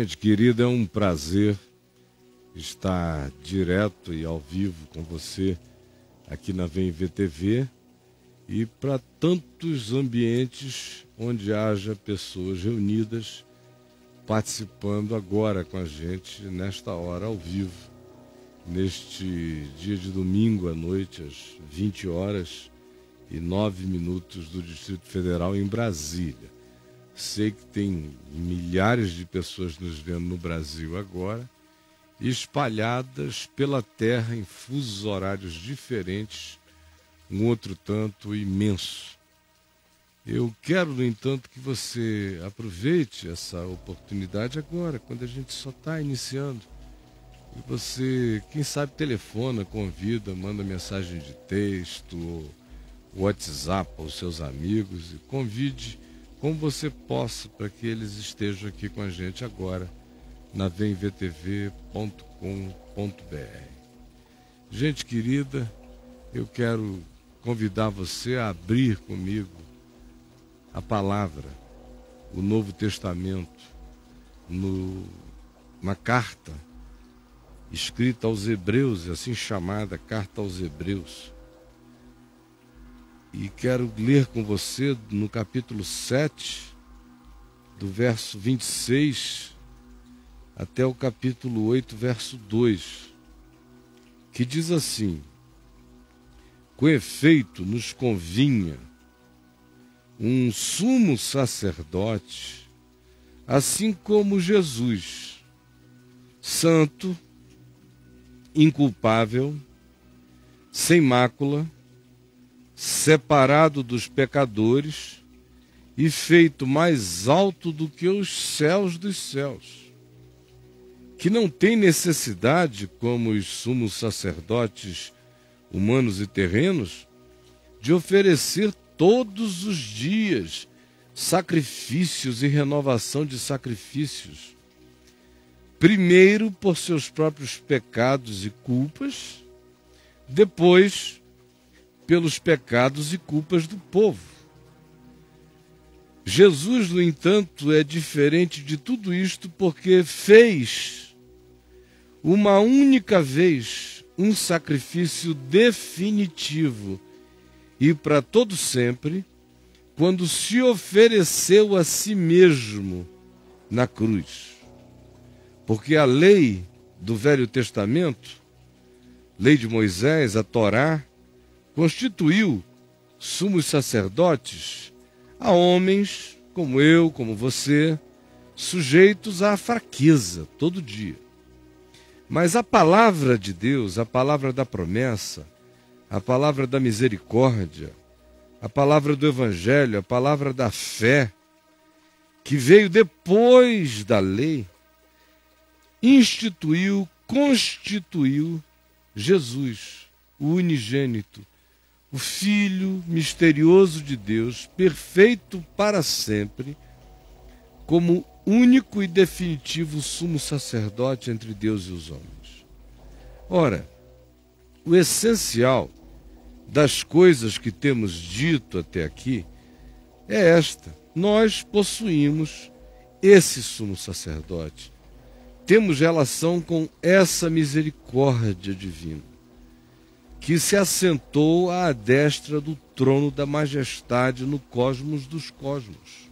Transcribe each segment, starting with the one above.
Gente querida, é um prazer estar direto e ao vivo com você aqui na Vem VTV e para tantos ambientes onde haja pessoas reunidas participando agora com a gente nesta hora ao vivo, neste dia de domingo à noite, às 20 horas e 9 minutos do Distrito Federal em Brasília. Sei que tem milhares de pessoas nos vendo no Brasil agora, espalhadas pela terra em fusos horários diferentes, um outro tanto imenso. Eu quero, no entanto, que você aproveite essa oportunidade agora, quando a gente só está iniciando. E você, quem sabe, telefona, convida, manda mensagem de texto, WhatsApp aos seus amigos e convide como você possa para que eles estejam aqui com a gente agora na vemvtv.com.br. Gente querida, eu quero convidar você a abrir comigo a palavra, o Novo Testamento, no, uma carta escrita aos Hebreus, assim chamada Carta aos Hebreus e quero ler com você no capítulo 7, do verso 26 até o capítulo 8, verso 2, que diz assim: Com efeito, nos convinha um sumo sacerdote, assim como Jesus, santo, inculpável, sem mácula, separado dos pecadores e feito mais alto do que os céus dos céus, que não tem necessidade, como os sumos sacerdotes humanos e terrenos, de oferecer todos os dias sacrifícios e renovação de sacrifícios. Primeiro por seus próprios pecados e culpas, depois pelos pecados e culpas do povo. Jesus, no entanto, é diferente de tudo isto porque fez uma única vez um sacrifício definitivo e para todo sempre, quando se ofereceu a si mesmo na cruz. Porque a lei do Velho Testamento, lei de Moisés, a Torá, constituiu sumos sacerdotes a homens como eu, como você, sujeitos à fraqueza todo dia. Mas a palavra de Deus, a palavra da promessa, a palavra da misericórdia, a palavra do evangelho, a palavra da fé, que veio depois da lei, instituiu, constituiu Jesus, o unigênito, o Filho misterioso de Deus, perfeito para sempre, como único e definitivo sumo sacerdote entre Deus e os homens. Ora, o essencial das coisas que temos dito até aqui é esta: nós possuímos esse sumo sacerdote, temos relação com essa misericórdia divina que se assentou à destra do trono da majestade no cosmos dos cosmos,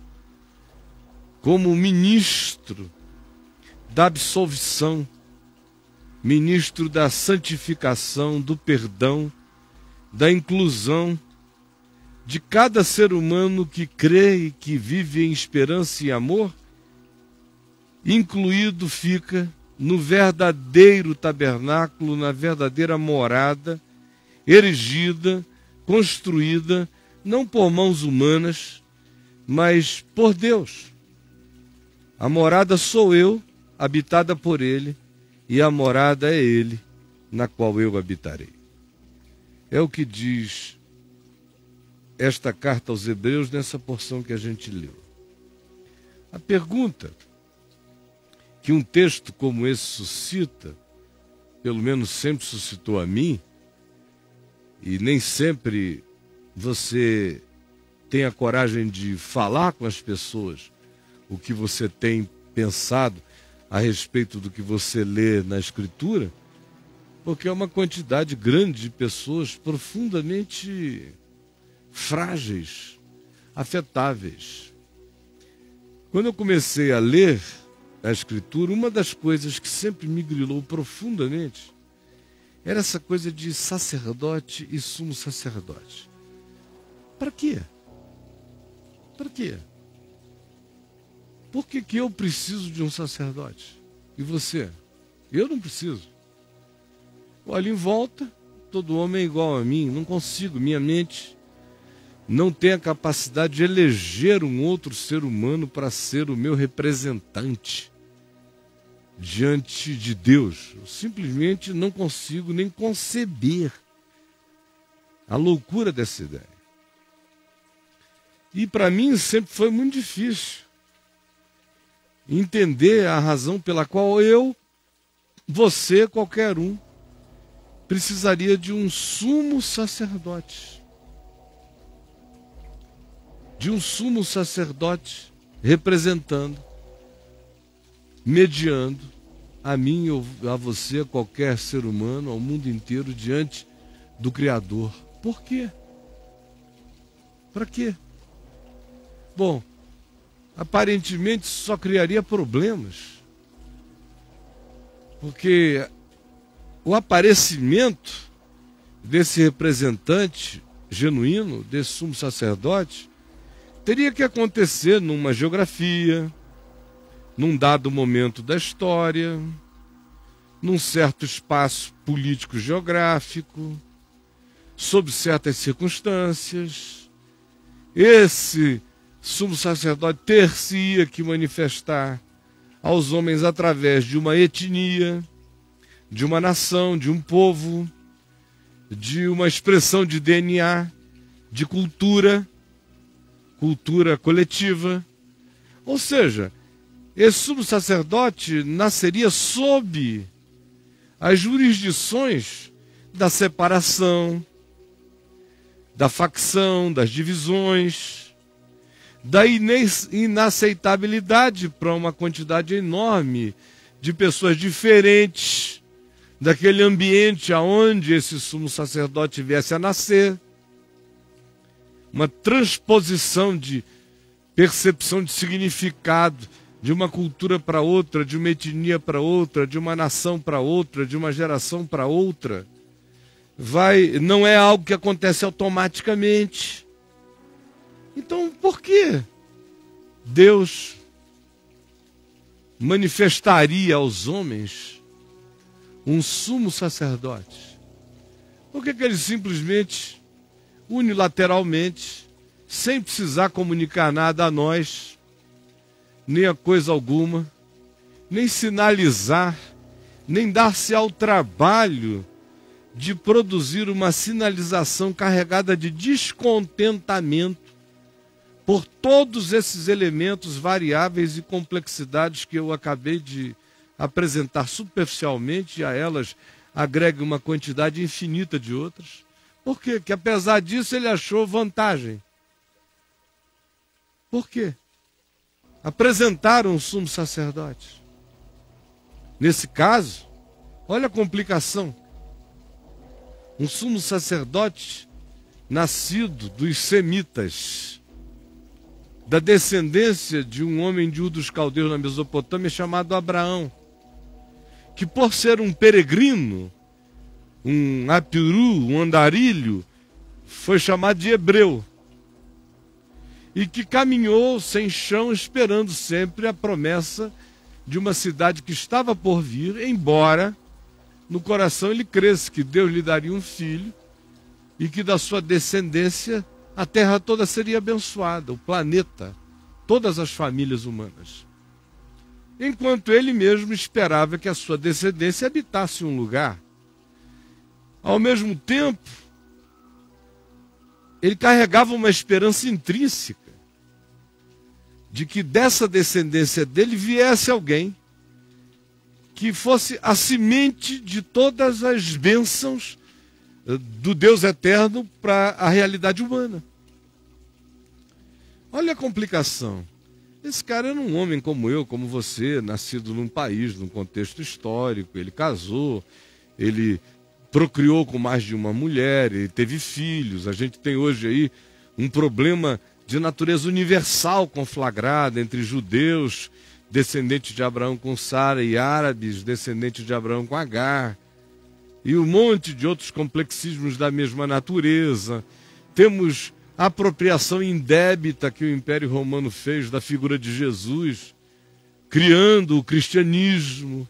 como ministro da absolvição, ministro da santificação, do perdão, da inclusão de cada ser humano que crê e que vive em esperança e amor, incluído fica no verdadeiro tabernáculo, na verdadeira morada erigida, construída, não por mãos humanas, mas por Deus. A morada sou eu, habitada por Ele, e a morada é Ele, na qual eu habitarei. É o que diz esta carta aos Hebreus nessa porção que a gente leu. A pergunta que um texto como esse suscita, pelo menos sempre suscitou a mim, e nem sempre você tem a coragem de falar com as pessoas o que você tem pensado, a respeito do que você lê na Escritura, porque é uma quantidade grande de pessoas profundamente frágeis, afetáveis. Quando eu comecei a ler a Escritura, uma das coisas que sempre me grilou profundamente era essa coisa de sacerdote e sumo sacerdote. Para quê? Para quê? Por que, que eu preciso de um sacerdote? E você? Eu não preciso. Olha em volta, todo homem é igual a mim, não consigo, minha mente não tem a capacidade de eleger um outro ser humano para ser o meu representante diante de Deus. Eu simplesmente não consigo nem conceber a loucura dessa ideia. E para mim sempre foi muito difícil entender a razão pela qual eu, você, qualquer um, precisaria de um sumo sacerdote. De um sumo sacerdote representando, mediando a mim ou a você, a qualquer ser humano, ao mundo inteiro diante do Criador. Por quê? Para quê? Bom, aparentemente só criaria problemas. Porque o aparecimento desse representante genuíno, desse sumo sacerdote, teria que acontecer numa geografia, num dado momento da história, num certo espaço político geográfico, sob certas circunstâncias. Esse sumo sacerdote ter-se-ia que manifestar aos homens através de uma etnia, de uma nação, de um povo, de uma expressão de DNA, de cultura, cultura coletiva. Ou seja, esse sumo sacerdote nasceria sob as jurisdições da separação, da facção, das divisões, da inaceitabilidade para uma quantidade enorme de pessoas diferentes daquele ambiente aonde esse sumo sacerdote viesse a nascer. Uma transposição de percepção de significado de uma cultura para outra, de uma etnia para outra, de uma nação para outra, de uma geração para outra. Vai, não é algo que acontece automaticamente. Então, por que Deus manifestaria aos homens um sumo sacerdote? Por que, que ele simplesmente, unilateralmente, sem precisar comunicar nada a nós, nem a coisa alguma, nem sinalizar, nem dar-se ao trabalho de produzir uma sinalização carregada de descontentamento por todos esses elementos variáveis e complexidades que eu acabei de apresentar superficialmente, e a elas agregue uma quantidade infinita de outras. Por quê? Que apesar disso ele achou vantagem. Por quê? Apresentaram um sumo sacerdote. Nesse caso, olha a complicação. Um sumo sacerdote nascido dos semitas da descendência de um homem de um dos caldeus na Mesopotâmia chamado Abraão, que por ser um peregrino, um apiru, um andarilho, foi chamado de hebreu. E que caminhou sem chão, esperando sempre a promessa de uma cidade que estava por vir, embora no coração ele cresce que Deus lhe daria um filho e que da sua descendência a terra toda seria abençoada, o planeta, todas as famílias humanas. Enquanto ele mesmo esperava que a sua descendência habitasse um lugar. Ao mesmo tempo, ele carregava uma esperança intrínseca de que dessa descendência dele viesse alguém que fosse a semente de todas as bênçãos do Deus eterno para a realidade humana. Olha a complicação. Esse cara era um homem como eu, como você, nascido num país, num contexto histórico. Ele casou, ele procriou com mais de uma mulher, ele teve filhos. A gente tem hoje aí um problema de natureza universal conflagrado entre judeus, descendentes de Abraão com Sara, e árabes, descendentes de Abraão com Agar, e um monte de outros complexismos da mesma natureza. Temos a apropriação indébita que o Império Romano fez da figura de Jesus, criando o cristianismo,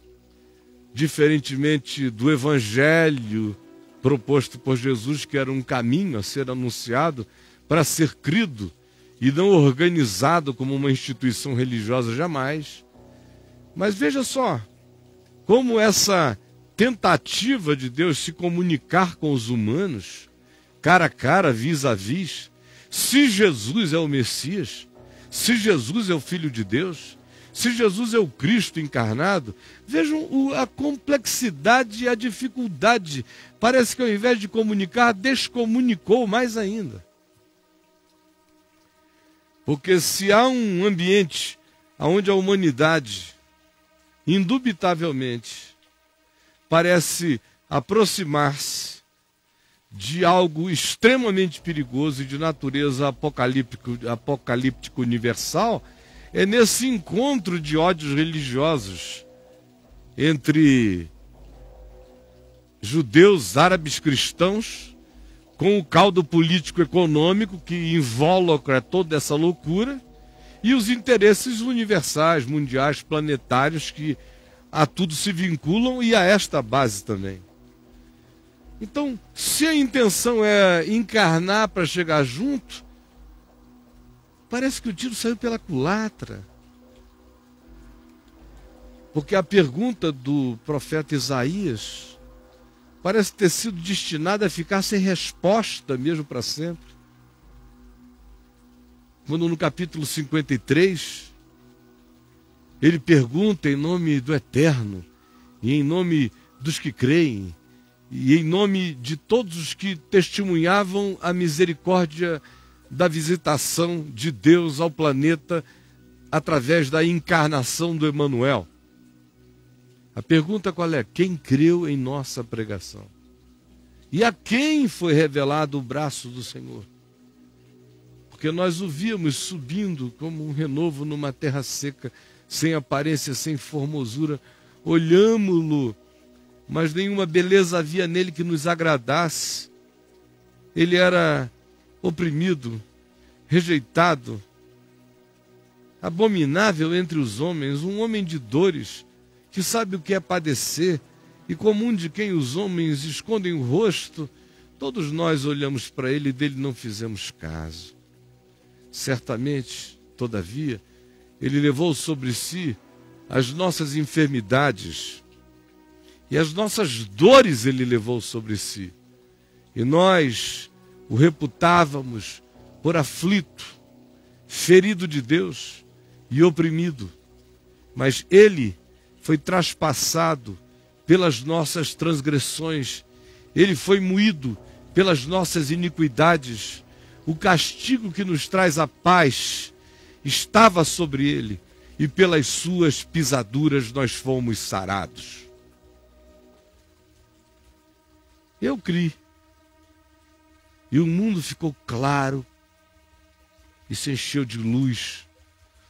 diferentemente do evangelho proposto por Jesus, que era um caminho a ser anunciado para ser crido e não organizado como uma instituição religiosa jamais. Mas veja só, como essa tentativa de Deus se comunicar com os humanos, cara a cara, vis a vis, se Jesus é o Messias, se Jesus é o Filho de Deus, se Jesus é o Cristo encarnado, vejam a complexidade e a dificuldade. Parece que ao invés de comunicar, descomunicou mais ainda. Porque se há um ambiente onde a humanidade, indubitavelmente, parece aproximar-se de algo extremamente perigoso e de natureza apocalíptico, apocalíptico universal, é nesse encontro de ódios religiosos entre judeus, árabes, cristãos, com o caldo político-econômico que involucra toda essa loucura, e os interesses universais, mundiais, planetários que a tudo se vinculam e a esta base também. Então, se a intenção é encarnar para chegar junto, parece que o tiro saiu pela culatra. Porque a pergunta do profeta Isaías parece ter sido destinada a ficar sem resposta mesmo para sempre. Quando no capítulo 53, ele pergunta em nome do Eterno e em nome dos que creem, e em nome de todos os que testemunhavam a misericórdia da visitação de Deus ao planeta através da encarnação do Emanuel. A pergunta qual é? Quem creu em nossa pregação? E a quem foi revelado o braço do Senhor? Porque nós o víamos subindo como um renovo numa terra seca, sem aparência, sem formosura. Olhamos-lo mas nenhuma beleza havia nele que nos agradasse. Ele era oprimido, rejeitado, abominável entre os homens, um homem de dores, que sabe o que é padecer, e comum de quem os homens escondem o rosto, todos nós olhamos para ele e dele não fizemos caso. Certamente, todavia, ele levou sobre si as nossas enfermidades, e as nossas dores ele levou sobre si. E nós o reputávamos por aflito, ferido de Deus e oprimido. Mas ele foi traspassado pelas nossas transgressões, ele foi moído pelas nossas iniquidades. O castigo que nos traz a paz estava sobre ele, e pelas suas pisaduras nós fomos sarados. Eu criei. E o mundo ficou claro e se encheu de luz,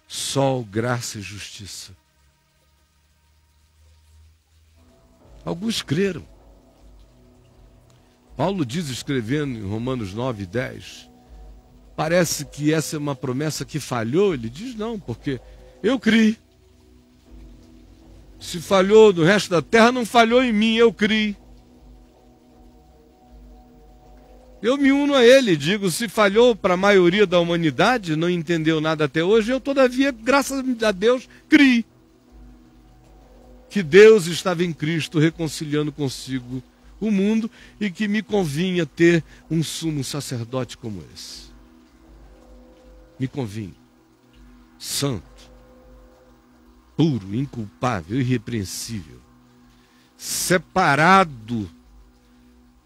sol, graça e justiça. Alguns creram. Paulo diz, escrevendo em Romanos 9, 10, parece que essa é uma promessa que falhou. Ele diz: não, porque eu criei. Se falhou no resto da terra, não falhou em mim, eu criei. Eu me uno a ele, digo, se falhou para a maioria da humanidade, não entendeu nada até hoje, eu todavia, graças a Deus, criei. Que Deus estava em Cristo reconciliando consigo o mundo e que me convinha ter um sumo sacerdote como esse. Me convinha. Santo, puro, inculpável, irrepreensível, separado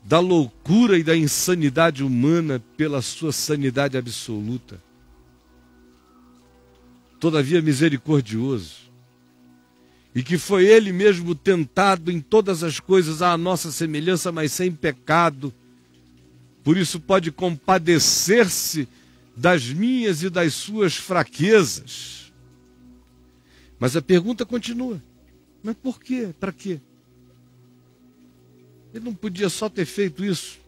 da loucura e da insanidade humana pela sua sanidade absoluta. todavia misericordioso, e que foi ele mesmo tentado em todas as coisas à nossa semelhança, mas sem pecado. Por isso pode compadecer-se das minhas e das suas fraquezas. Mas a pergunta continua: mas por quê? Para quê? Ele não podia só ter feito isso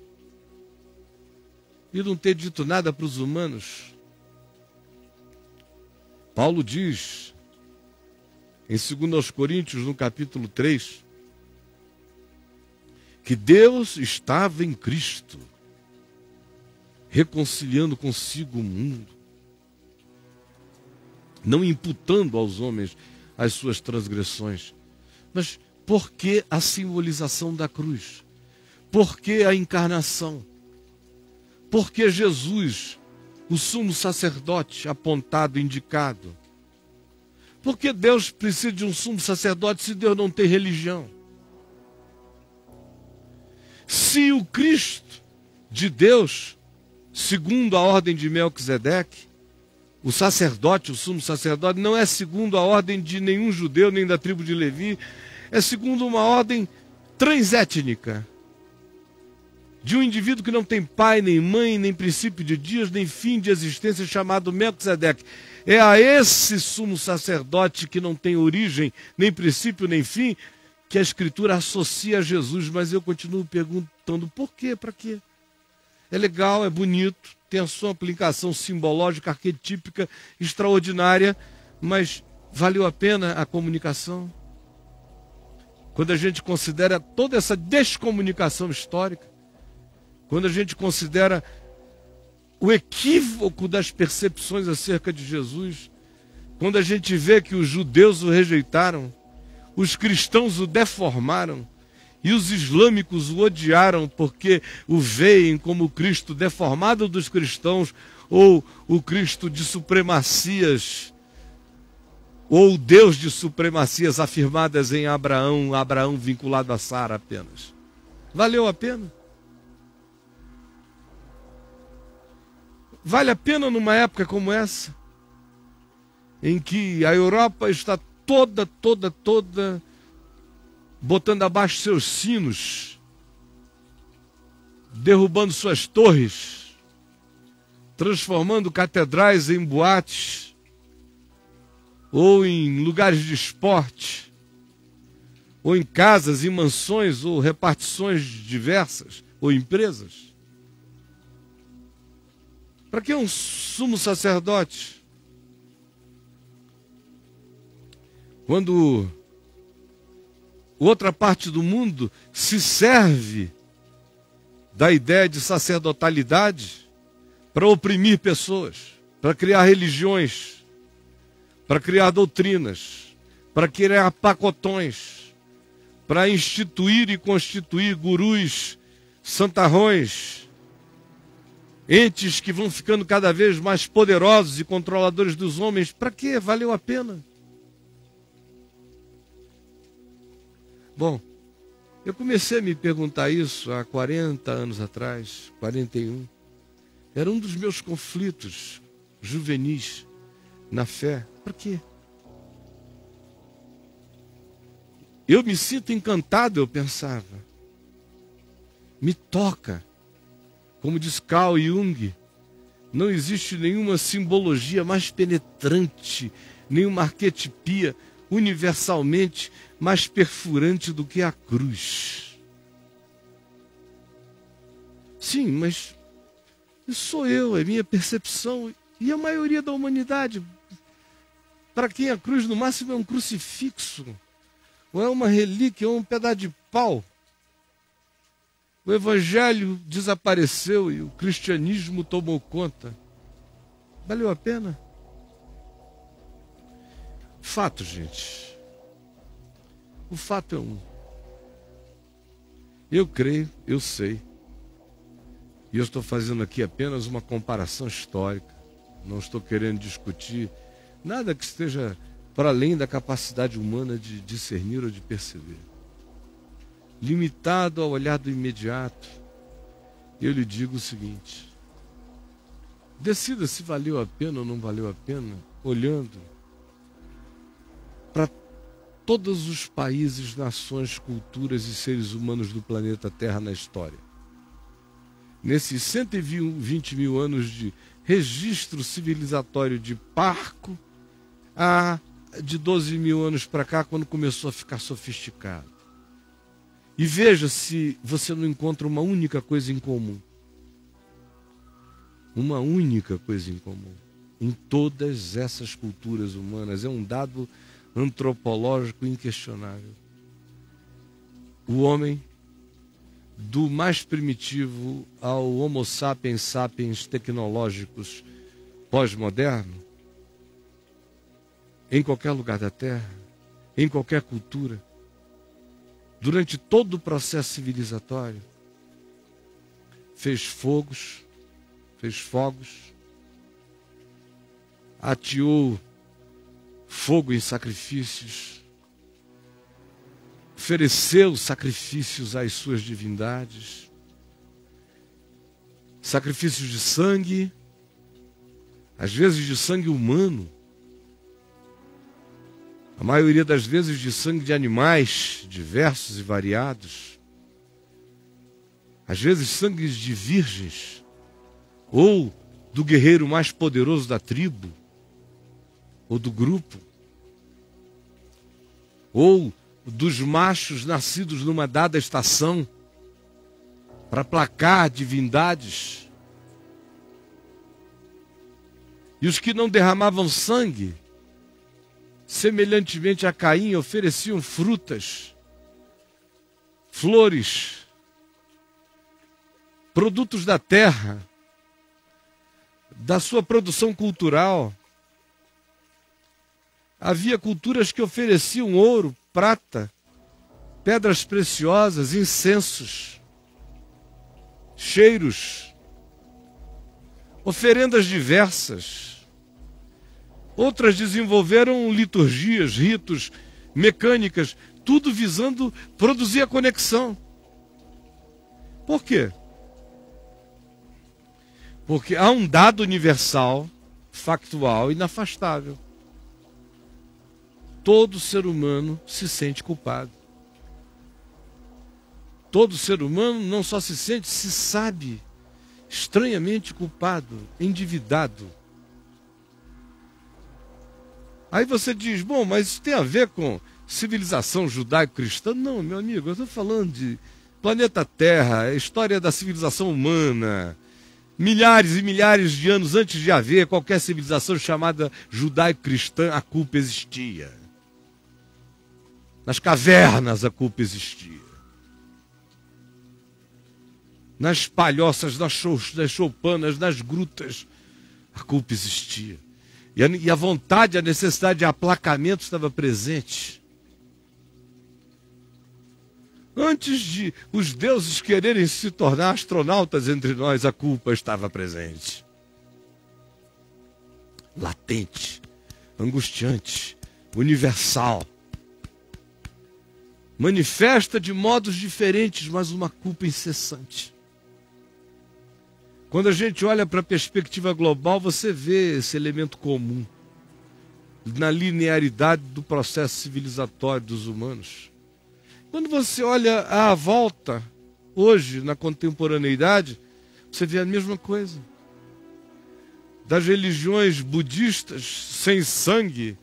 e não ter dito nada para os humanos. Paulo diz em 2 Coríntios, no capítulo 3, que Deus estava em Cristo, reconciliando consigo o mundo, não imputando aos homens as suas transgressões. Mas por que a simbolização da cruz? Por que a encarnação? Por que Jesus, o sumo sacerdote apontado, indicado? Por que Deus precisa de um sumo sacerdote se Deus não tem religião? Se o Cristo de Deus, segundo a ordem de Melquisedeque, o sacerdote, o sumo sacerdote, não é segundo a ordem de nenhum judeu, nem da tribo de Levi, é segundo uma ordem transétnica. De um indivíduo que não tem pai, nem mãe, nem princípio de dias, nem fim de existência, chamado Melquisedeque. É a esse sumo sacerdote que não tem origem, nem princípio, nem fim, que a Escritura associa a Jesus. Mas eu continuo perguntando por quê, para quê? É legal, é bonito, tem a sua aplicação simbológica, arquetípica, extraordinária, mas valeu a pena a comunicação? Quando a gente considera toda essa descomunicação histórica, quando a gente considera o equívoco das percepções acerca de Jesus, quando a gente vê que os judeus o rejeitaram, os cristãos o deformaram e os islâmicos o odiaram porque o veem como o Cristo deformado dos cristãos ou o Cristo de supremacias ou o Deus de supremacias afirmadas em Abraão, Abraão vinculado a Sara apenas. Valeu a pena? Vale a pena numa época como essa, em que a Europa está toda, toda, toda botando abaixo seus sinos, derrubando suas torres, transformando catedrais em boates ou em lugares de esporte, ou em casas, em mansões ou repartições diversas ou empresas. Para que um sumo sacerdote? Quando outra parte do mundo se serve da ideia de sacerdotalidade para oprimir pessoas, para criar religiões, para criar doutrinas, para criar pacotões, para instituir e constituir gurus, santarrões, entes que vão ficando cada vez mais poderosos e controladores dos homens, para que valeu a pena? Bom, eu comecei a me perguntar isso há 40 anos atrás, 41. Era um dos meus conflitos juvenis na fé. Para quê? Eu me sinto encantado, eu pensava. Me toca como diz Carl Jung, não existe nenhuma simbologia mais penetrante, nenhuma arquetipia universalmente mais perfurante do que a cruz. Sim, mas sou eu, é minha percepção e a maioria da humanidade. Para quem a cruz no máximo é um crucifixo, ou é uma relíquia, ou um pedaço de pau. O evangelho desapareceu e o cristianismo tomou conta. Valeu a pena? Fato, gente. O fato é um. Eu creio, eu sei. E eu estou fazendo aqui apenas uma comparação histórica. Não estou querendo discutir nada que esteja para além da capacidade humana de discernir ou de perceber limitado ao olhar do imediato, eu lhe digo o seguinte: decida se valeu a pena ou não valeu a pena, olhando para todos os países, nações, culturas e seres humanos do planeta Terra na história. Nesses 120 mil anos de registro civilizatório de Parco, há de 12 mil anos para cá, quando começou a ficar sofisticado. E veja se você não encontra uma única coisa em comum. Uma única coisa em comum. Em todas essas culturas humanas. É um dado antropológico inquestionável. O homem, do mais primitivo ao Homo sapiens sapiens tecnológicos pós-moderno, em qualquer lugar da Terra, em qualquer cultura, durante todo o processo civilizatório, fez fogos, fez fogos, ateou fogo em sacrifícios, ofereceu sacrifícios às suas divindades, sacrifícios de sangue, às vezes de sangue humano, a maioria das vezes de sangue de animais diversos e variados, às vezes sangues de virgens, ou do guerreiro mais poderoso da tribo, ou do grupo, ou dos machos nascidos numa dada estação, para placar divindades. E os que não derramavam sangue, semelhantemente a Caim, ofereciam frutas, flores, produtos da terra, da sua produção cultural. Havia culturas que ofereciam ouro, prata, pedras preciosas, incensos, cheiros, oferendas diversas. Outras desenvolveram liturgias, ritos, mecânicas, tudo visando produzir a conexão. Por quê? Porque há um dado universal, factual, inafastável. Todo ser humano se sente culpado. Todo ser humano não só se sente, se sabe estranhamente culpado, endividado Aí você diz, bom, mas isso tem a ver com civilização judaico-cristã? Não, meu amigo, eu estou falando de planeta Terra, história da civilização humana. Milhares e milhares de anos antes de haver qualquer civilização chamada judaico-cristã, a culpa existia. Nas cavernas a culpa existia. Nas palhoças, nas, nas choupanas, nas grutas, a culpa existia. E a, e a vontade, a necessidade de aplacamento estava presente. Antes de os deuses quererem se tornar astronautas entre nós, a culpa estava presente. Latente, angustiante, universal. Manifesta de modos diferentes, mas uma culpa incessante. Quando a gente olha para a perspectiva global, você vê esse elemento comum na linearidade do processo civilizatório dos humanos. Quando você olha à volta, hoje, na contemporaneidade, você vê a mesma coisa. Das religiões budistas sem sangue,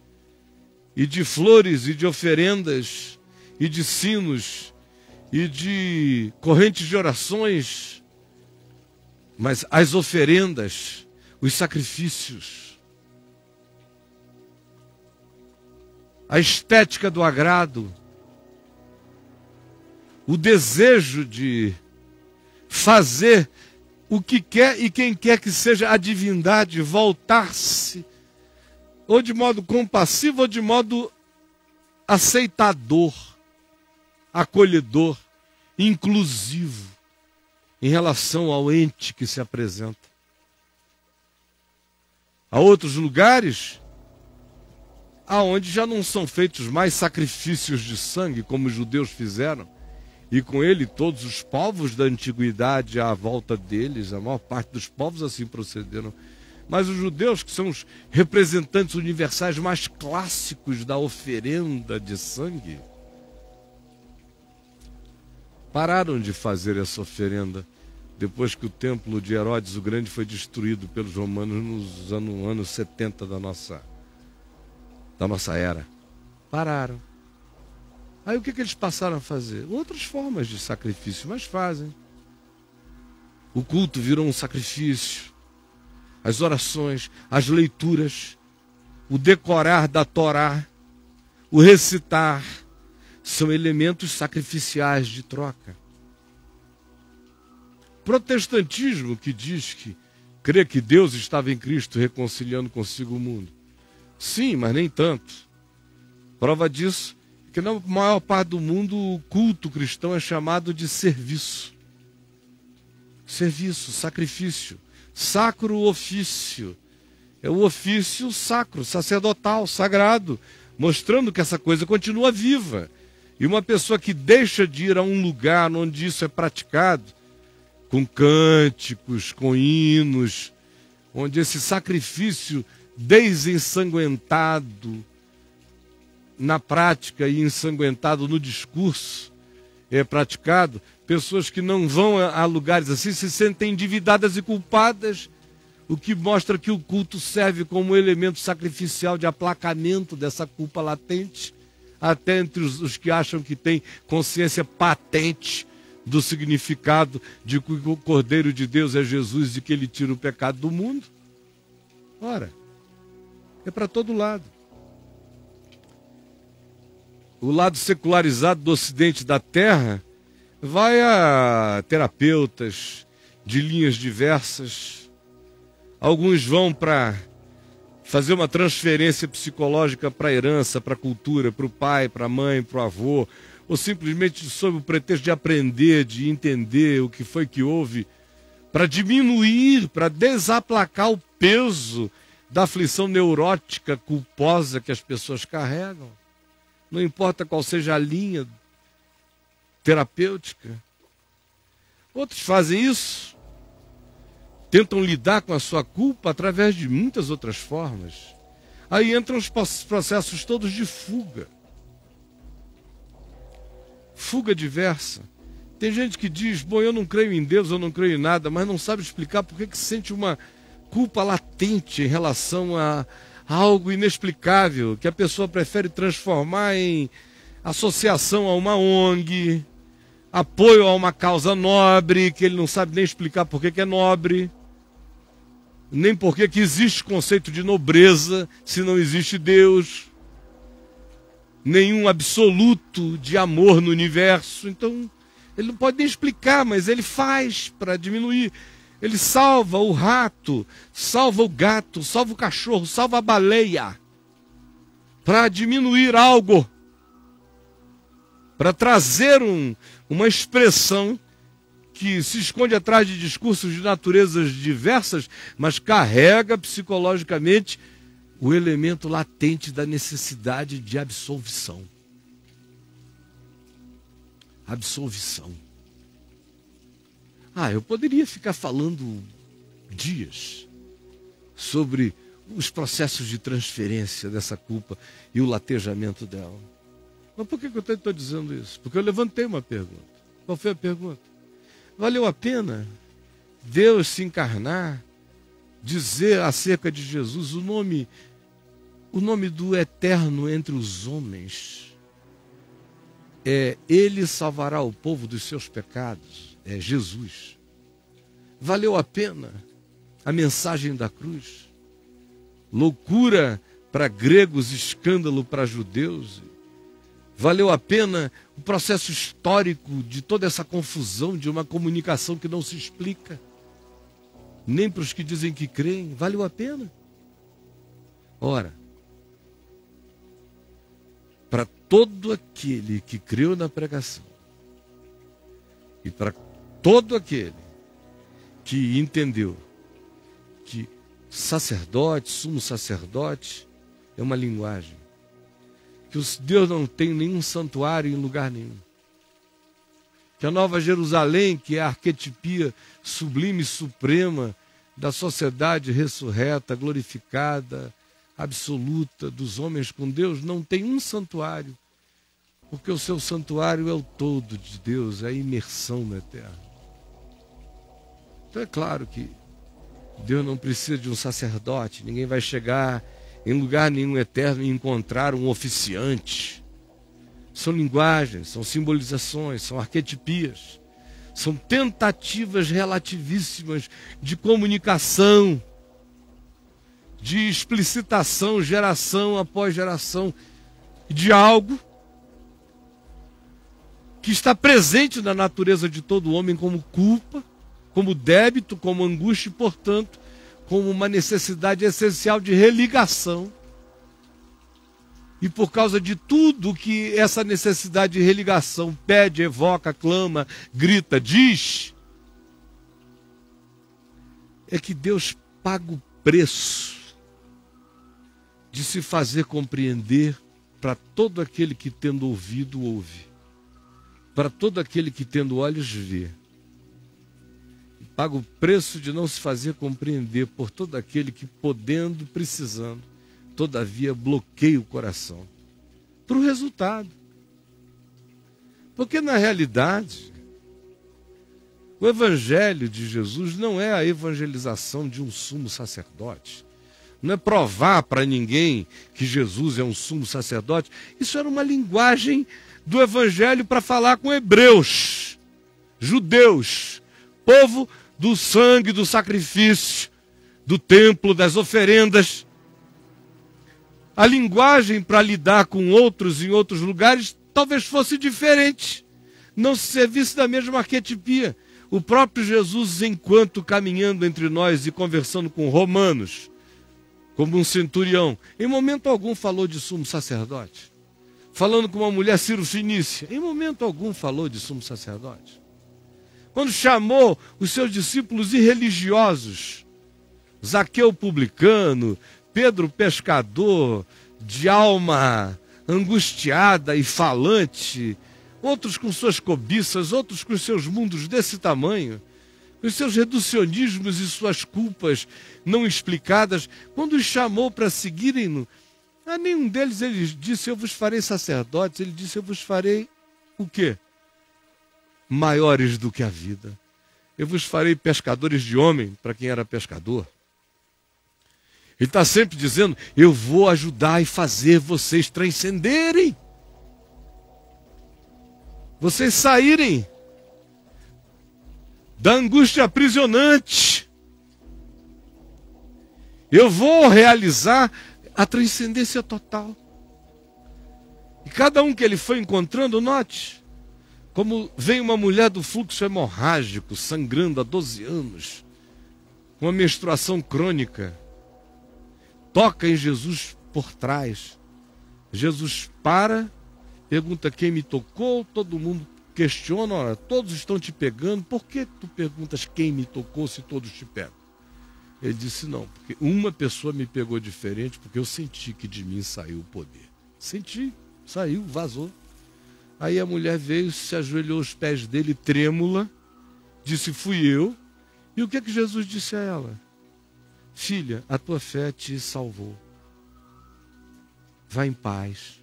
e de flores, e de oferendas, e de sinos, e de correntes de orações, mas as oferendas, os sacrifícios, a estética do agrado, o desejo de fazer o que quer e quem quer que seja a divindade voltar-se, ou de modo compassivo ou de modo aceitador, acolhedor, inclusivo em relação ao ente que se apresenta. Há outros lugares aonde já não são feitos mais sacrifícios de sangue como os judeus fizeram, e com ele todos os povos da antiguidade à volta deles, a maior parte dos povos assim procederam. Mas os judeus, que são os representantes universais mais clássicos da oferenda de sangue, pararam de fazer essa oferenda depois que o templo de Herodes o Grande foi destruído pelos romanos nos anos, anos 70 da nossa, da nossa era. Pararam. Aí o que, que eles passaram a fazer? Outras formas de sacrifício, mas fazem. O culto virou um sacrifício. As orações, as leituras, o decorar da Torá, o recitar, são elementos sacrificiais de troca. Protestantismo que diz que crê que Deus estava em Cristo reconciliando consigo o mundo. Sim, mas nem tanto. Prova disso é que na maior parte do mundo o culto cristão é chamado de serviço. Serviço, sacrifício, sacro ofício. É o ofício sacro, sacerdotal, sagrado, mostrando que essa coisa continua viva. E uma pessoa que deixa de ir a um lugar onde isso é praticado, com cânticos, com hinos, onde esse sacrifício desensanguentado na prática e ensanguentado no discurso é praticado, pessoas que não vão a lugares assim se sentem endividadas e culpadas, o que mostra que o culto serve como elemento sacrificial de aplacamento dessa culpa latente, até entre os, os que acham que têm consciência patente do significado de que o Cordeiro de Deus é Jesus e que ele tira o pecado do mundo? Ora, é para todo lado. O lado secularizado do ocidente da terra vai a terapeutas de linhas diversas. Alguns vão para fazer uma transferência psicológica para a herança, para a cultura, para o pai, para a mãe, para o avô, ou simplesmente sob o pretexto de aprender, de entender o que foi que houve, para diminuir, para desaplacar o peso da aflição neurótica culposa que as pessoas carregam. Não importa qual seja a linha terapêutica. Outros fazem isso, tentam lidar com a sua culpa através de muitas outras formas. Aí entram os processos todos de fuga fuga diversa. Tem gente que diz: Bom, eu não creio em Deus, eu não creio em nada, mas não sabe explicar por que sente uma culpa latente em relação a, algo inexplicável, que a pessoa prefere transformar em associação a uma ONG, apoio a uma causa nobre, que ele não sabe nem explicar por que é nobre, nem por que, que existe conceito de nobreza se não existe Deus nenhum absoluto de amor no universo. Então, ele não pode nem explicar, mas ele faz para diminuir. Ele salva o rato, salva o gato, salva o cachorro, salva a baleia. Para diminuir algo. Para trazer um, uma expressão que se esconde atrás de discursos de naturezas diversas, mas carrega psicologicamente o elemento latente da necessidade de absolvição. Absolvição. Ah, eu poderia ficar falando dias sobre os processos de transferência dessa culpa e o latejamento dela. Mas por que eu estou dizendo isso? Porque eu levantei uma pergunta. Qual foi a pergunta? Valeu a pena Deus se encarnar, dizer acerca de Jesus o nome o nome do Eterno entre os homens é Ele salvará o povo dos seus pecados, é Jesus. Valeu a pena a mensagem da cruz. Loucura para gregos, escândalo para judeus. Valeu a pena o processo histórico de toda essa confusão de uma comunicação que não se explica, nem para os que dizem que creem. Valeu a pena? Ora, para todo aquele que creu na pregação e para todo aquele que entendeu que sacerdote, sumo sacerdote, é uma linguagem. Que Deus não tem nenhum santuário em lugar nenhum. Que a Nova Jerusalém, que é a arquetipia sublime e suprema da sociedade ressurreta, glorificada, absoluta dos homens com Deus, não tem um santuário, porque o seu santuário é o todo de Deus, é a imersão na terra. Então é claro que Deus não precisa de um sacerdote, ninguém vai chegar em lugar nenhum eterno encontrar um oficiante. São linguagens, são simbolizações, são arquetipias, são tentativas relativíssimas de comunicação, de explicitação, geração após geração, de algo que está presente na natureza de todo homem como culpa, como débito, como angústia e, portanto, como uma necessidade essencial de religação. E por causa de tudo que essa necessidade de religação pede, evoca, clama, grita, diz, é que Deus paga o preço de se fazer compreender para todo aquele que tendo ouvido ouve, para todo aquele que tendo olhos vê paga o preço de não se fazer compreender por todo aquele que, podendo, precisando, todavia bloqueia o coração. Para o resultado. Porque, na realidade, o Evangelho de Jesus não é a evangelização de um sumo sacerdote. Não é provar para ninguém que Jesus é um sumo sacerdote. Isso era uma linguagem do Evangelho para falar com hebreus, judeus, povo do sangue, do sacrifício, do templo, das oferendas. A linguagem para lidar com outros em outros lugares talvez fosse diferente, não se servisse da mesma arquetipia. O próprio Jesus, enquanto caminhando entre nós e conversando com romanos, como um centurião, em momento algum falou de sumo sacerdote. Falando com uma mulher cirofinícia, em momento algum falou de sumo sacerdote quando chamou os seus discípulos irreligiosos, Zaqueu publicano, Pedro pescador, de alma angustiada e falante, outros com suas cobiças, outros com seus mundos desse tamanho, com seus reducionismos e suas culpas não explicadas, quando os chamou para seguirem-no, a nenhum deles ele disse: Eu vos farei sacerdotes, ele disse: Eu vos farei o quê? Maiores do que a vida. Eu vos farei pescadores de homem para quem era pescador. Ele está sempre dizendo: Eu vou ajudar e fazer vocês transcenderem. Vocês saírem da angústia aprisionante. Eu vou realizar a transcendência total. E cada um que ele foi encontrando, note, como vem uma mulher do fluxo hemorrágico, sangrando há 12 anos, com uma menstruação crônica, toca em Jesus por trás. Jesus para, pergunta quem me tocou, todo mundo questiona, ora, todos estão te pegando, por que tu perguntas quem me tocou se todos te pegam? Ele disse, não, porque uma pessoa me pegou diferente, porque eu senti que de mim saiu o poder. Senti, saiu, vazou. Aí a mulher veio, se ajoelhou aos pés dele, trêmula, disse: Fui eu. E o que, é que Jesus disse a ela? Filha, a tua fé te salvou. Vá em paz.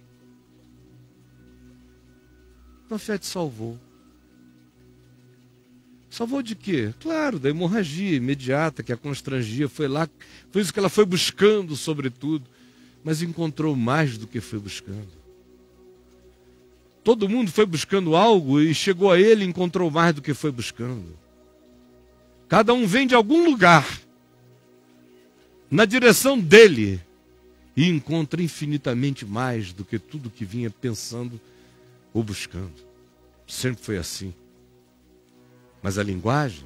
Tua fé te salvou. Salvou de quê? Claro, da hemorragia imediata que a constrangia. Foi lá, foi isso que ela foi buscando, sobretudo. Mas encontrou mais do que foi buscando. Todo mundo foi buscando algo e chegou a ele e encontrou mais do que foi buscando. Cada um vem de algum lugar, na direção dele, e encontra infinitamente mais do que tudo que vinha pensando ou buscando. Sempre foi assim. Mas a linguagem,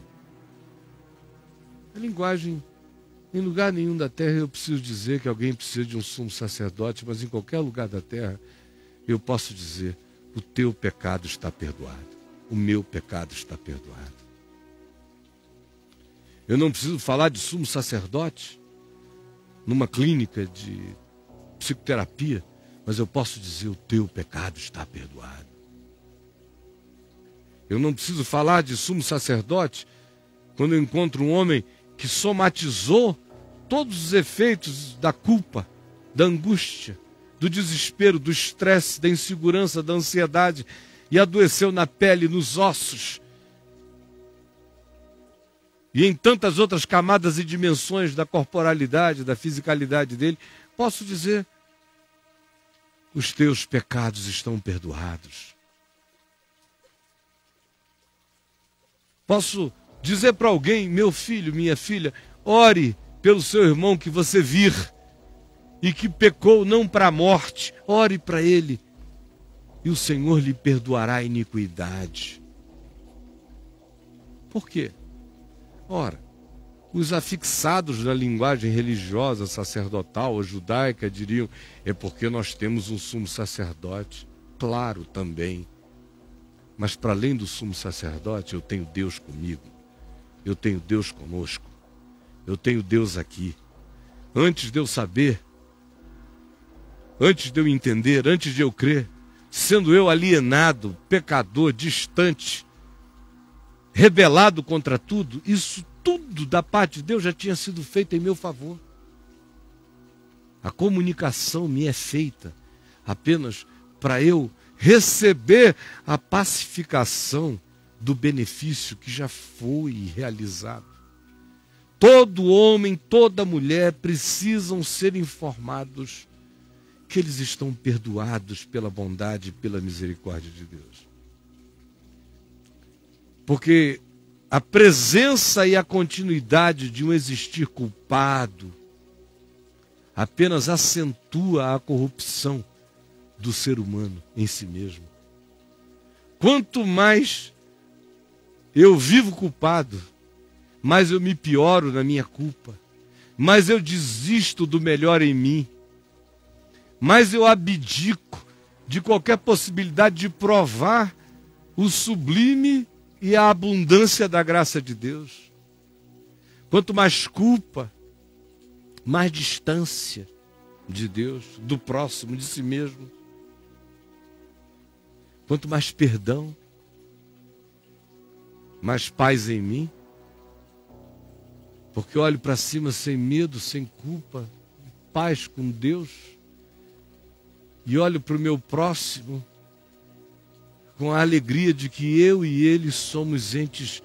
a linguagem, em lugar nenhum da terra eu preciso dizer que alguém precisa de um sumo sacerdote, mas em qualquer lugar da terra eu posso dizer o teu pecado está perdoado. O meu pecado está perdoado. Eu não preciso falar de sumo sacerdote numa clínica de psicoterapia, mas eu posso dizer: o teu pecado está perdoado. Eu não preciso falar de sumo sacerdote quando eu encontro um homem que somatizou todos os efeitos da culpa, da angústia, do desespero, do estresse, da insegurança, da ansiedade e adoeceu na pele, nos ossos e em tantas outras camadas e dimensões da corporalidade, da fisicalidade dele, posso dizer: os teus pecados estão perdoados. Posso dizer para alguém, meu filho, minha filha, ore pelo seu irmão que você vir e que pecou não para a morte, ore para ele e o Senhor lhe perdoará a iniquidade. Por quê? Ora, os afixados na linguagem religiosa, sacerdotal ou judaica diriam: é porque nós temos um sumo sacerdote. Claro, também. Mas para além do sumo sacerdote, eu tenho Deus comigo. Eu tenho Deus conosco. Eu tenho Deus aqui. Antes de eu saber, antes de eu entender, antes de eu crer, sendo eu alienado, pecador, distante, rebelado contra tudo, isso tudo da parte de Deus já tinha sido feito em meu favor. A comunicação me é feita apenas para eu receber a pacificação do benefício que já foi realizado. Todo homem, toda mulher precisam ser informados que eles estão perdoados pela bondade e pela misericórdia de Deus. Porque a presença e a continuidade de um existir culpado apenas acentua a corrupção do ser humano em si mesmo. Quanto mais eu vivo culpado, mais eu me pioro na minha culpa, mais eu desisto do melhor em mim, mais eu abdico de qualquer possibilidade de provar o sublime e a abundância da graça de Deus. Quanto mais culpa, mais distância de Deus, do próximo, de si mesmo. Quanto mais perdão, mais paz em mim. Porque olho para cima sem medo, sem culpa, paz com Deus. E olho para o meu próximo com a alegria de que eu e ele somos entes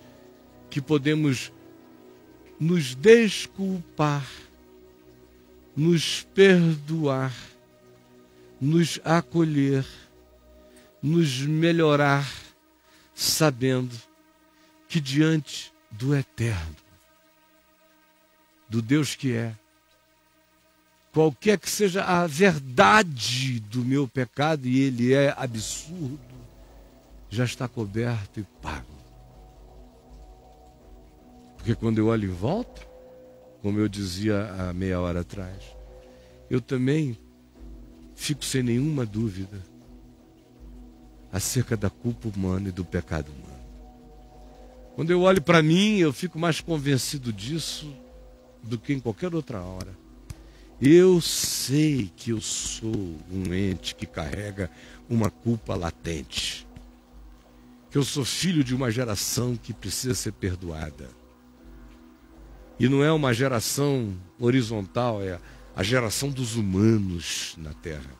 que podemos nos desculpar, nos perdoar, nos acolher, nos melhorar, sabendo que diante do eterno, do Deus que é, qualquer que seja a verdade do meu pecado, e ele é absurdo, já está coberto e pago. Porque quando eu olho em volta, como eu dizia há meia hora atrás, eu também fico sem nenhuma dúvida acerca da culpa humana e do pecado humano. Quando eu olho para mim, eu fico mais convencido disso do que em qualquer outra hora. Eu sei que eu sou um ente que carrega uma culpa latente que eu sou filho de uma geração que precisa ser perdoada. E não é uma geração horizontal, é a geração dos humanos na Terra.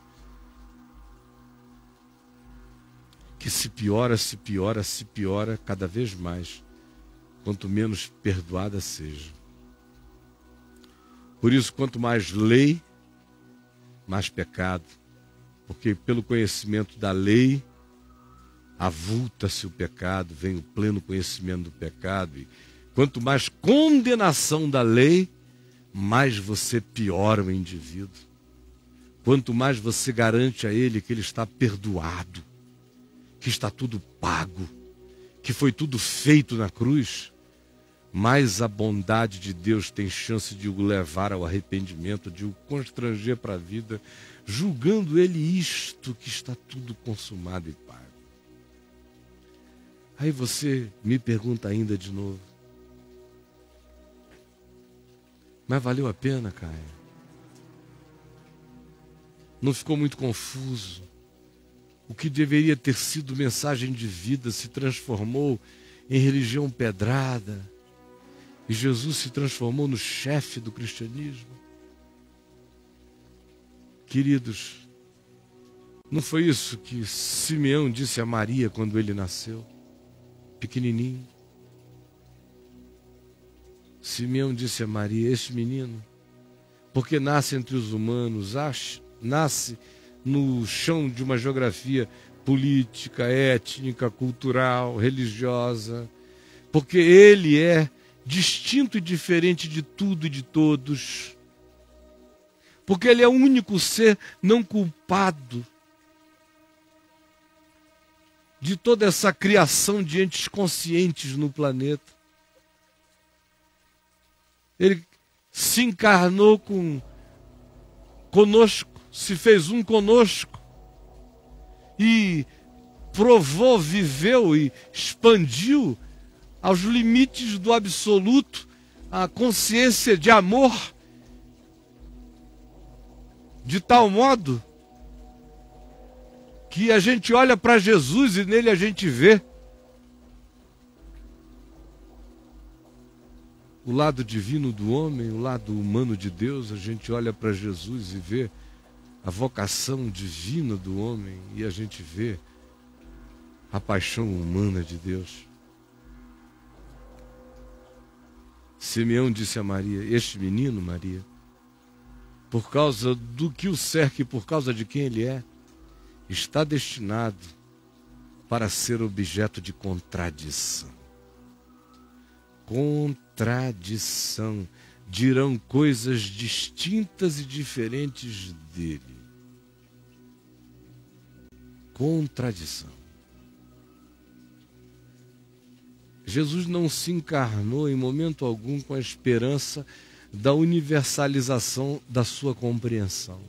Que se piora, se piora, se piora cada vez mais, quanto menos perdoada seja. Por isso, quanto mais lei, mais pecado. Porque pelo conhecimento da lei, avulta-se o pecado, vem o pleno conhecimento do pecado. E quanto mais condenação da lei, mais você piora o indivíduo. Quanto mais você garante a ele que ele está perdoado, que está tudo pago, que foi tudo feito na cruz, mais a bondade de Deus tem chance de o levar ao arrependimento, de o constranger para a vida, julgando ele isto que está tudo consumado e pago. Aí você me pergunta ainda de novo. Mas valeu a pena, Caio? Não ficou muito confuso? O que deveria ter sido mensagem de vida se transformou em religião pedrada, E Jesus se transformou no chefe do cristianismo. Queridos, não foi isso que Simeão disse a Maria quando ele nasceu, pequenininho? Simeão disse a Maria: Este menino, porque nasce entre os humanos, nasce no chão de uma geografia política, étnica, cultural, religiosa, porque ele é distinto e diferente de tudo e de todos. Porque ele é o único ser não culpado de toda essa criação de entes conscientes no planeta. Ele se encarnou com conosco, se fez um conosco e provou, viveu e expandiu aos limites do absoluto, a consciência de amor, de tal modo que a gente olha para Jesus e nele a gente vê o lado divino do homem, o lado humano de Deus, a gente olha para Jesus e vê a vocação divina do homem e a gente vê a paixão humana de Deus. Simeão disse a Maria: Este menino, Maria, por causa do que o cerca e por causa de quem ele é, está destinado para ser objeto de contradição. Contradição. Dirão coisas distintas e diferentes dele. Contradição. Jesus não se encarnou em momento algum com a esperança da universalização da sua compreensão.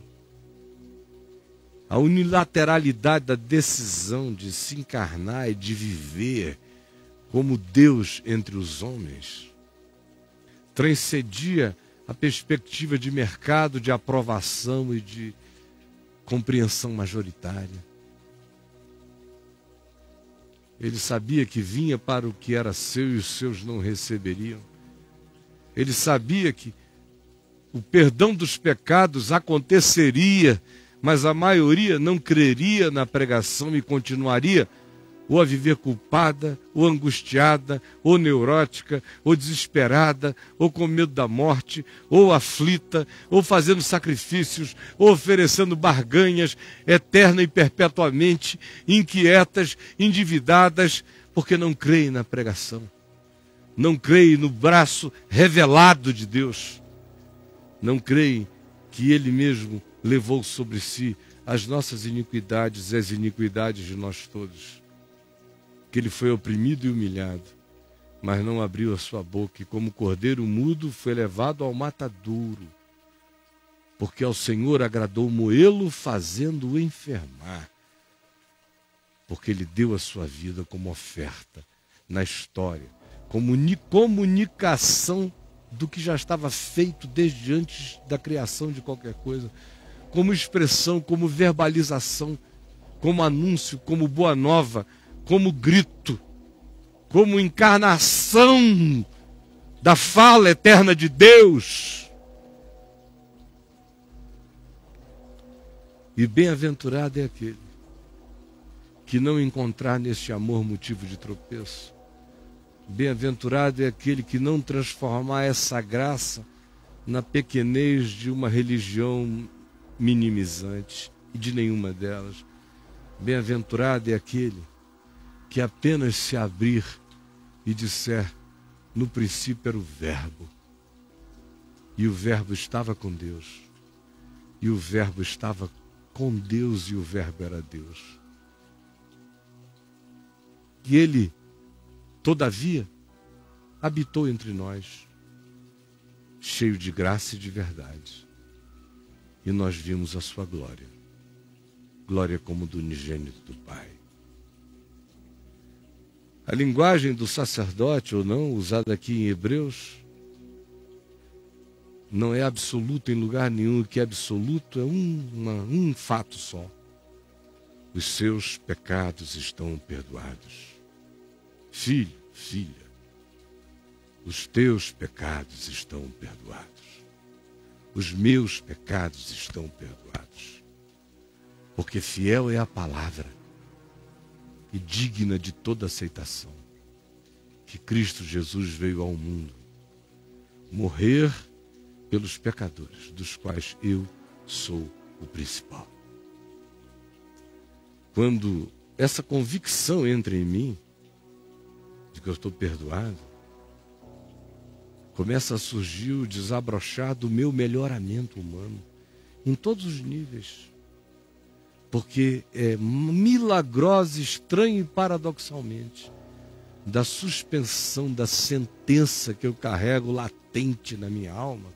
A unilateralidade da decisão de se encarnar e de viver como Deus entre os homens transcendia a perspectiva de mercado, de aprovação e de compreensão majoritária. Ele sabia que vinha para o que era seu e os seus não receberiam. Ele sabia que o perdão dos pecados aconteceria, mas a maioria não creria na pregação e continuaria ou a viver culpada, ou angustiada, ou neurótica, ou desesperada, ou com medo da morte, ou aflita, ou fazendo sacrifícios, ou oferecendo barganhas eterna e perpetuamente, inquietas, endividadas, porque não creem na pregação, não creem no braço revelado de Deus, não creem que Ele mesmo levou sobre si as nossas iniquidades e as iniquidades de nós todos que ele foi oprimido e humilhado, mas não abriu a sua boca, e como cordeiro mudo foi levado ao matadouro, porque ao Senhor agradou moê-lo, fazendo-o enfermar, porque ele deu a sua vida como oferta na história, como comunicação do que já estava feito desde antes da criação de qualquer coisa, como expressão, como verbalização, como anúncio, como boa nova como grito, como encarnação da fala eterna de Deus. E bem-aventurado é aquele que não encontrar neste amor motivo de tropeço. Bem-aventurado é aquele que não transformar essa graça na pequenez de uma religião minimizante e de nenhuma delas. Bem-aventurado é aquele que apenas se abrir e disser: no princípio era o Verbo, e o Verbo estava com Deus, e o Verbo estava com Deus, e o Verbo era Deus. E ele, todavia, habitou entre nós, cheio de graça e de verdade. E nós vimos a sua glória. Glória como do unigênito do Pai. A linguagem do sacerdote ou não, usada aqui em Hebreus, não é absoluta em lugar nenhum. O que é absoluto é um, uma, um fato só. Os seus pecados estão perdoados. Filho, filha, os teus pecados estão perdoados. Os meus pecados estão perdoados. Porque fiel é a palavra e digna de toda aceitação que Cristo Jesus veio ao mundo morrer pelos pecadores, dos quais eu sou o principal. Quando essa convicção entra em mim, de que eu estou perdoado, começa a surgir o desabrochar do meu melhoramento humano, em todos os níveis. Porque é milagrosa, estranho e paradoxalmente, da suspensão da sentença que eu carrego latente na minha alma,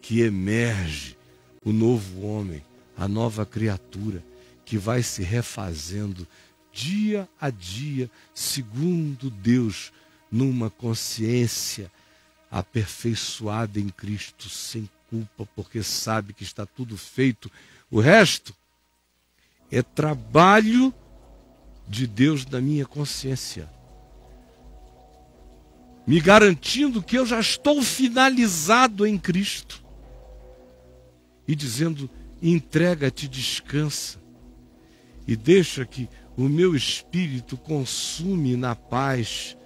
que emerge o novo homem, a nova criatura, que vai se refazendo dia a dia, segundo Deus, numa consciência aperfeiçoada em Cristo, sem culpa, porque sabe que está tudo feito. O resto é trabalho de Deus na minha consciência, me garantindo que eu já estou finalizado em Cristo. E dizendo: entrega-te, descansa. E deixa que o meu espírito consume na paz,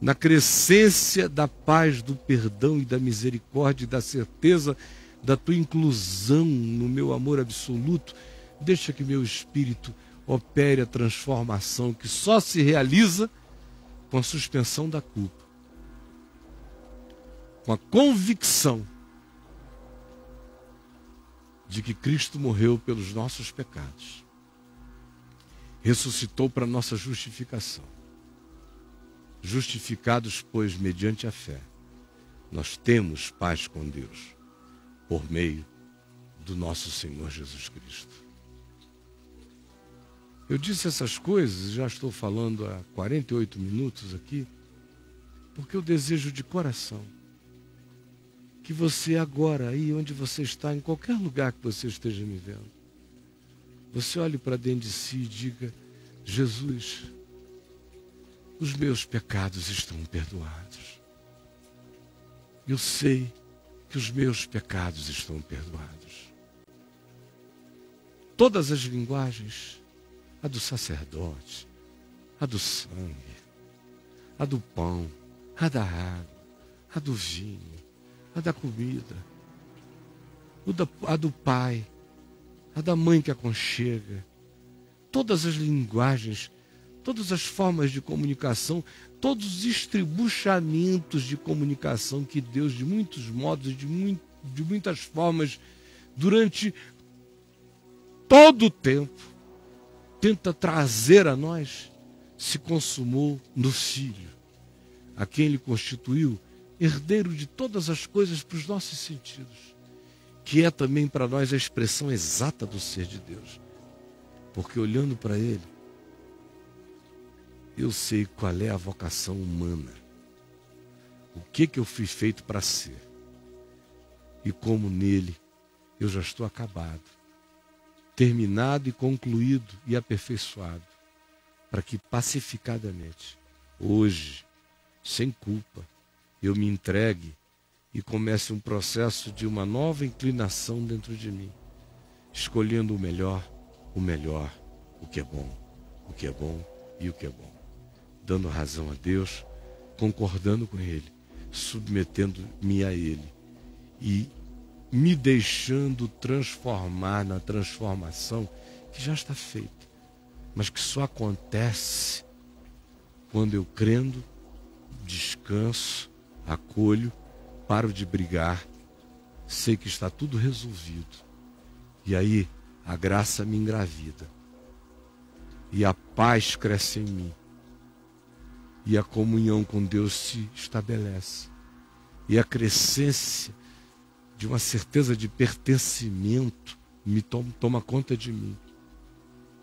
na crescência da paz, do perdão e da misericórdia e da certeza da tua inclusão no meu amor absoluto. Deixa que meu espírito opere a transformação que só se realiza com a suspensão da culpa, com a convicção de que Cristo morreu pelos nossos pecados, ressuscitou para nossa justificação. Justificados, pois, mediante a fé, nós temos paz com Deus por meio do nosso Senhor Jesus Cristo. Eu disse essas coisas, já estou falando há 48 minutos aqui, porque eu desejo de coração que você agora, aí onde você está, em qualquer lugar que você esteja me vendo, você olhe para dentro de si e diga: Jesus, os meus pecados estão perdoados. Eu sei que os meus pecados estão perdoados. Todas as linguagens, a do sacerdote, a do sangue, a do pão, a da água, a do vinho, a da comida, a do pai, a da mãe que aconchega, todas as linguagens, todas as formas de comunicação, todos os estribuchamentos de comunicação que Deus, de muitos modos, de, muito, de muitas formas, durante todo o tempo, tenta trazer a nós, se consumou no Filho, a quem ele constituiu herdeiro de todas as coisas para os nossos sentidos, que é também para nós a expressão exata do ser de Deus. Porque olhando para Ele, eu sei qual é a vocação humana, o que, que eu fui feito para ser, e como nele eu já estou acabado, terminado e concluído e aperfeiçoado, para que pacificadamente, hoje, sem culpa, eu me entregue e comece um processo de uma nova inclinação dentro de mim, escolhendo o melhor, o melhor, o que é bom, o que é bom e o que é bom, dando razão a Deus, concordando com Ele, submetendo-me a Ele e me deixando transformar na transformação que já está feita, mas que só acontece quando eu crendo, descanso acolho, paro de brigar, sei que está tudo resolvido. E aí a graça me engravida. E a paz cresce em mim. E a comunhão com Deus se estabelece. E a crescência de uma certeza de pertencimento me toma, toma conta de mim.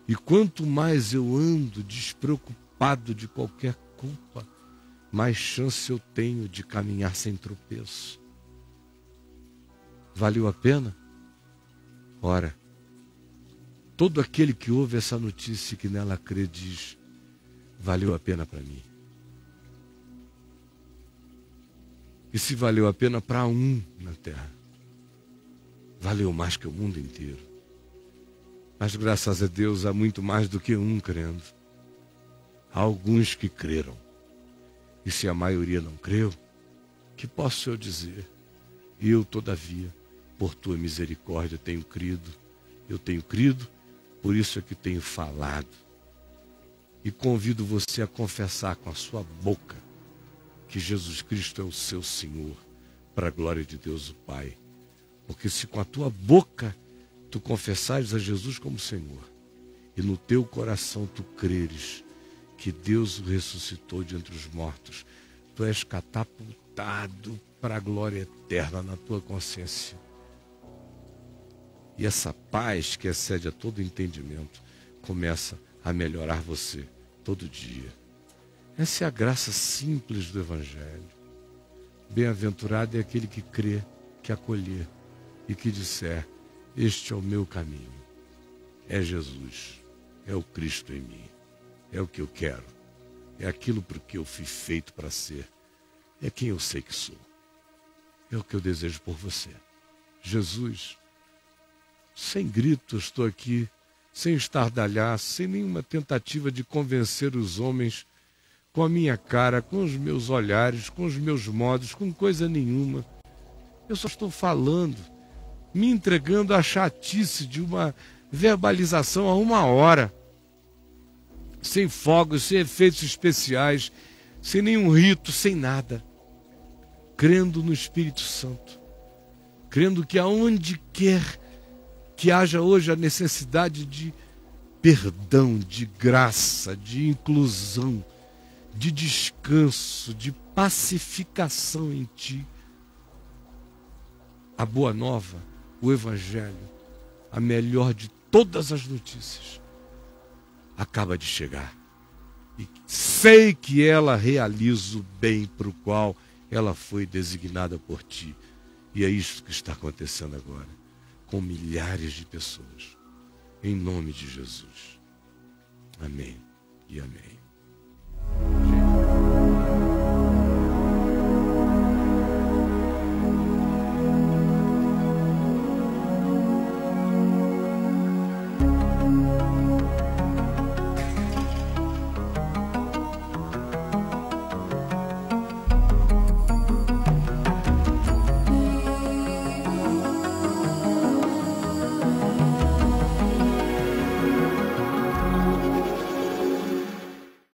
E quanto mais eu ando despreocupado de qualquer culpa, mais chance eu tenho de caminhar sem tropeço. Valeu a pena? Ora, todo aquele que ouve essa notícia e que nela crê diz: valeu a pena para mim. E se valeu a pena para um na terra, valeu mais que o mundo inteiro. Mas graças a Deus há muito mais do que um crendo. Há alguns que creram. E se a maioria não creu, que posso eu dizer? Eu, todavia, por tua misericórdia tenho crido. Eu tenho crido, por isso é que tenho falado. E convido você a confessar com a sua boca que Jesus Cristo é o seu Senhor, para a glória de Deus o Pai. Porque se com a tua boca tu confessares a Jesus como Senhor, e no teu coração tu creres que Deus o ressuscitou de entre os mortos, tu és catapultado para a glória eterna na tua consciência. E essa paz que excede a todo entendimento começa a melhorar você todo dia. Essa é a graça simples do Evangelho. Bem-aventurado é aquele que crê, que acolher e que disser: Este é o meu caminho. É Jesus, é o Cristo em mim, é o que eu quero, é aquilo por que eu fui feito para ser, é quem eu sei que sou. É o que eu desejo por você. Jesus, sem grito, estou aqui, sem estardalhar, sem nenhuma tentativa de convencer os homens com a minha cara, com os meus olhares, com os meus modos, com coisa nenhuma. Eu só estou falando, me entregando à chatice de uma verbalização a uma hora, sem fogos, sem efeitos especiais, sem nenhum rito, sem nada, crendo no Espírito Santo, crendo que aonde quer que haja hoje a necessidade de perdão, de graça, de inclusão, de descanso, de pacificação em ti. A boa nova, o Evangelho, a melhor de todas as notícias, acaba de chegar. E sei que ela realiza o bem para o qual ela foi designada por ti. E é isso que está acontecendo agora, com milhares de pessoas. Em nome de Jesus. Amém e amém.